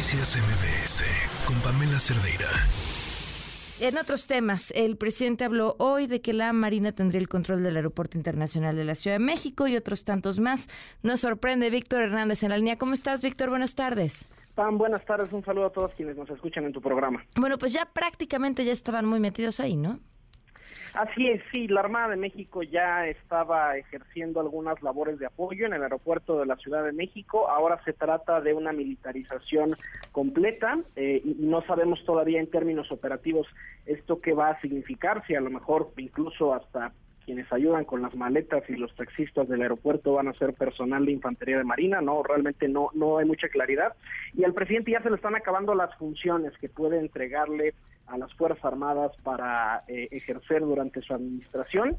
Noticias MBS con Pamela Cerdeira. En otros temas, el presidente habló hoy de que la Marina tendría el control del Aeropuerto Internacional de la Ciudad de México y otros tantos más. Nos sorprende Víctor Hernández en la línea. ¿Cómo estás, Víctor? Buenas tardes. Pam, buenas tardes. Un saludo a todos quienes nos escuchan en tu programa. Bueno, pues ya prácticamente ya estaban muy metidos ahí, ¿no? Así es, sí, la Armada de México ya estaba ejerciendo algunas labores de apoyo en el aeropuerto de la Ciudad de México. Ahora se trata de una militarización completa eh, y no sabemos todavía en términos operativos esto qué va a significar, si a lo mejor incluso hasta quienes ayudan con las maletas y los taxistas del aeropuerto van a ser personal de infantería de marina, no, realmente no, no hay mucha claridad. Y al presidente ya se le están acabando las funciones que puede entregarle a las Fuerzas Armadas para eh, ejercer durante su administración.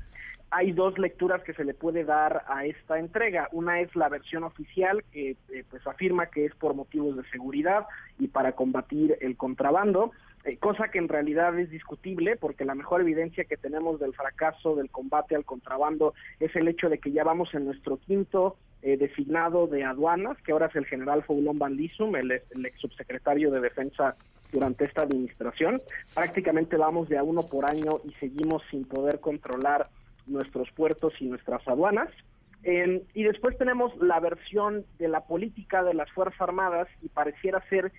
Hay dos lecturas que se le puede dar a esta entrega. Una es la versión oficial que eh, pues afirma que es por motivos de seguridad y para combatir el contrabando, eh, cosa que en realidad es discutible porque la mejor evidencia que tenemos del fracaso del combate al contrabando es el hecho de que ya vamos en nuestro quinto designado de aduanas, que ahora es el general Foulon Van el, ex subsecretario de Defensa durante esta administración. Prácticamente vamos de a uno por año y seguimos sin poder controlar nuestros puertos y nuestras aduanas. y después tenemos la versión de la política de las Fuerzas Armadas y pareciera ser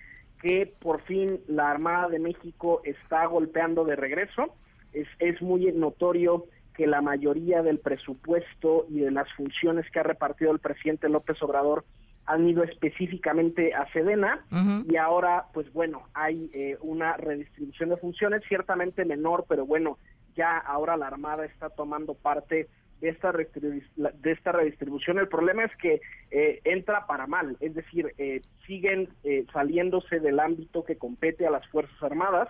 que por fin la Armada de México está golpeando de regreso. Es, es muy notorio que la mayoría del presupuesto y de las funciones que ha repartido el presidente López Obrador han ido específicamente a Sedena y ahora, pues bueno, hay eh, una redistribución de funciones ciertamente menor, pero bueno, ya ahora la Armada está tomando parte esta, de esta redistribución. El problema es que eh, entra para mal, es decir, eh, siguen saliéndose del ámbito que compete a las Fuerzas Armadas.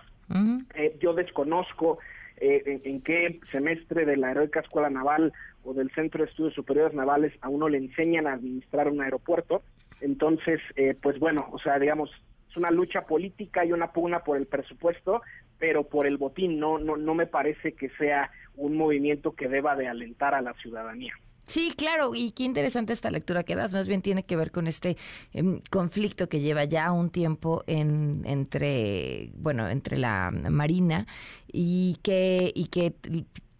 yo desconozco en, en, qué semestre de la Heroica Escuela Naval o del Centro de Estudios Superiores Navales a uno le enseñan a administrar un aeropuerto. Entonces, eh, pues bueno, o sea, digamos, es una lucha política y una pugna por el presupuesto, pero por el botín no, no, no me parece que sea un movimiento que deba de alentar a la ciudadanía. Sí, claro, y qué interesante esta lectura que das, más bien tiene que ver con este em, conflicto que lleva ya un tiempo en, entre, bueno, entre la Marina y que, y que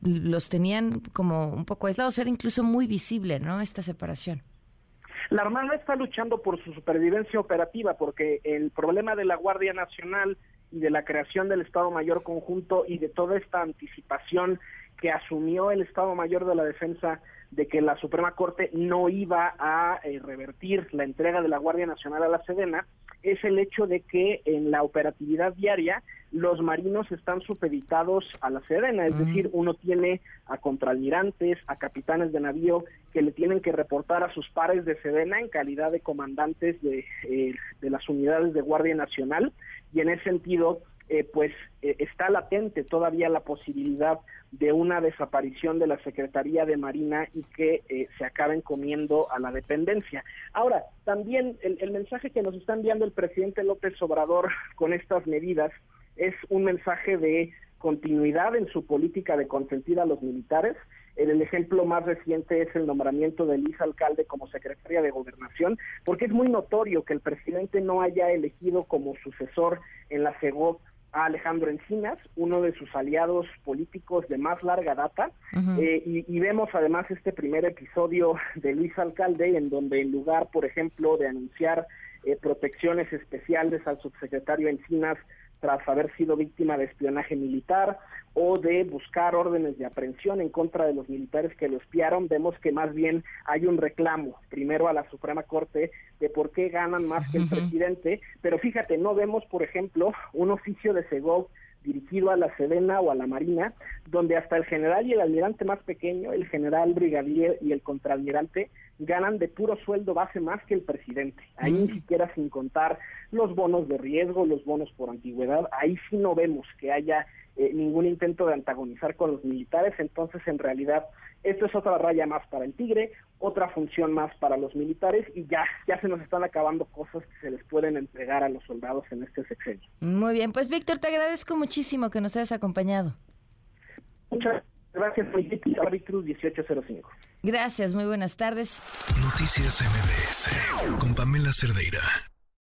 los tenían como un poco aislados, era incluso muy visible, ¿no? Esta separación. La Armada está luchando por su supervivencia operativa porque el problema de la Guardia Nacional y de la creación del Estado Mayor Conjunto y de toda esta anticipación que asumió el Estado Mayor de la Defensa de que la Suprema Corte no iba a eh, revertir la entrega de la Guardia Nacional a la Sedena, es el hecho de que en la operatividad diaria los marinos están supeditados a la Sedena, es decir, uno tiene a contraalmirantes, a capitanes de navío que le tienen que reportar a sus pares de Sedena en calidad de comandantes de, eh, de las unidades de Guardia Nacional y en ese sentido eh, pues eh, está latente todavía la posibilidad de una desaparición de la Secretaría de Marina y que eh, se acaben comiendo a la dependencia. Ahora, también el, el mensaje que nos está enviando el presidente López Obrador con estas medidas es un mensaje de continuidad en su política de consentir a los militares. El ejemplo más reciente es el nombramiento de Elisa Alcalde como secretaria de Gobernación, porque es muy notorio que el presidente no haya elegido como sucesor en la CEGOP a Alejandro Encinas, uno de sus aliados políticos de más larga data, eh, y, vemos además este primer episodio de Luis Alcalde, en donde en lugar, por ejemplo, de anunciar eh, protecciones especiales al subsecretario Encinas, tras haber sido víctima de espionaje militar o de buscar órdenes de aprehensión en contra de los militares que lo espiaron, vemos que más bien hay un reclamo, primero a la Suprema Corte, de por qué ganan más que el presidente, pero fíjate, no vemos, por ejemplo, un oficio de Segov dirigido a la Sedena o a la Marina, donde hasta el general y el almirante más pequeño, el general brigadier y el contraalmirante, ganan de puro sueldo base más que el presidente. Ahí ni siquiera sin contar los bonos de riesgo, los bonos por antigüedad, ahí sí no vemos que haya eh, ningún intento de antagonizar con los militares, entonces en realidad esto es otra raya más para el Tigre, otra función más para los militares y ya, ya se nos están acabando cosas que se les pueden entregar a los soldados en este sexenio. Muy bien, pues Víctor, te agradezco muchísimo que nos hayas acompañado. Muchas gracias, Cruz 1805. Gracias, muy buenas tardes. Noticias MBS con Pamela Cerdeira.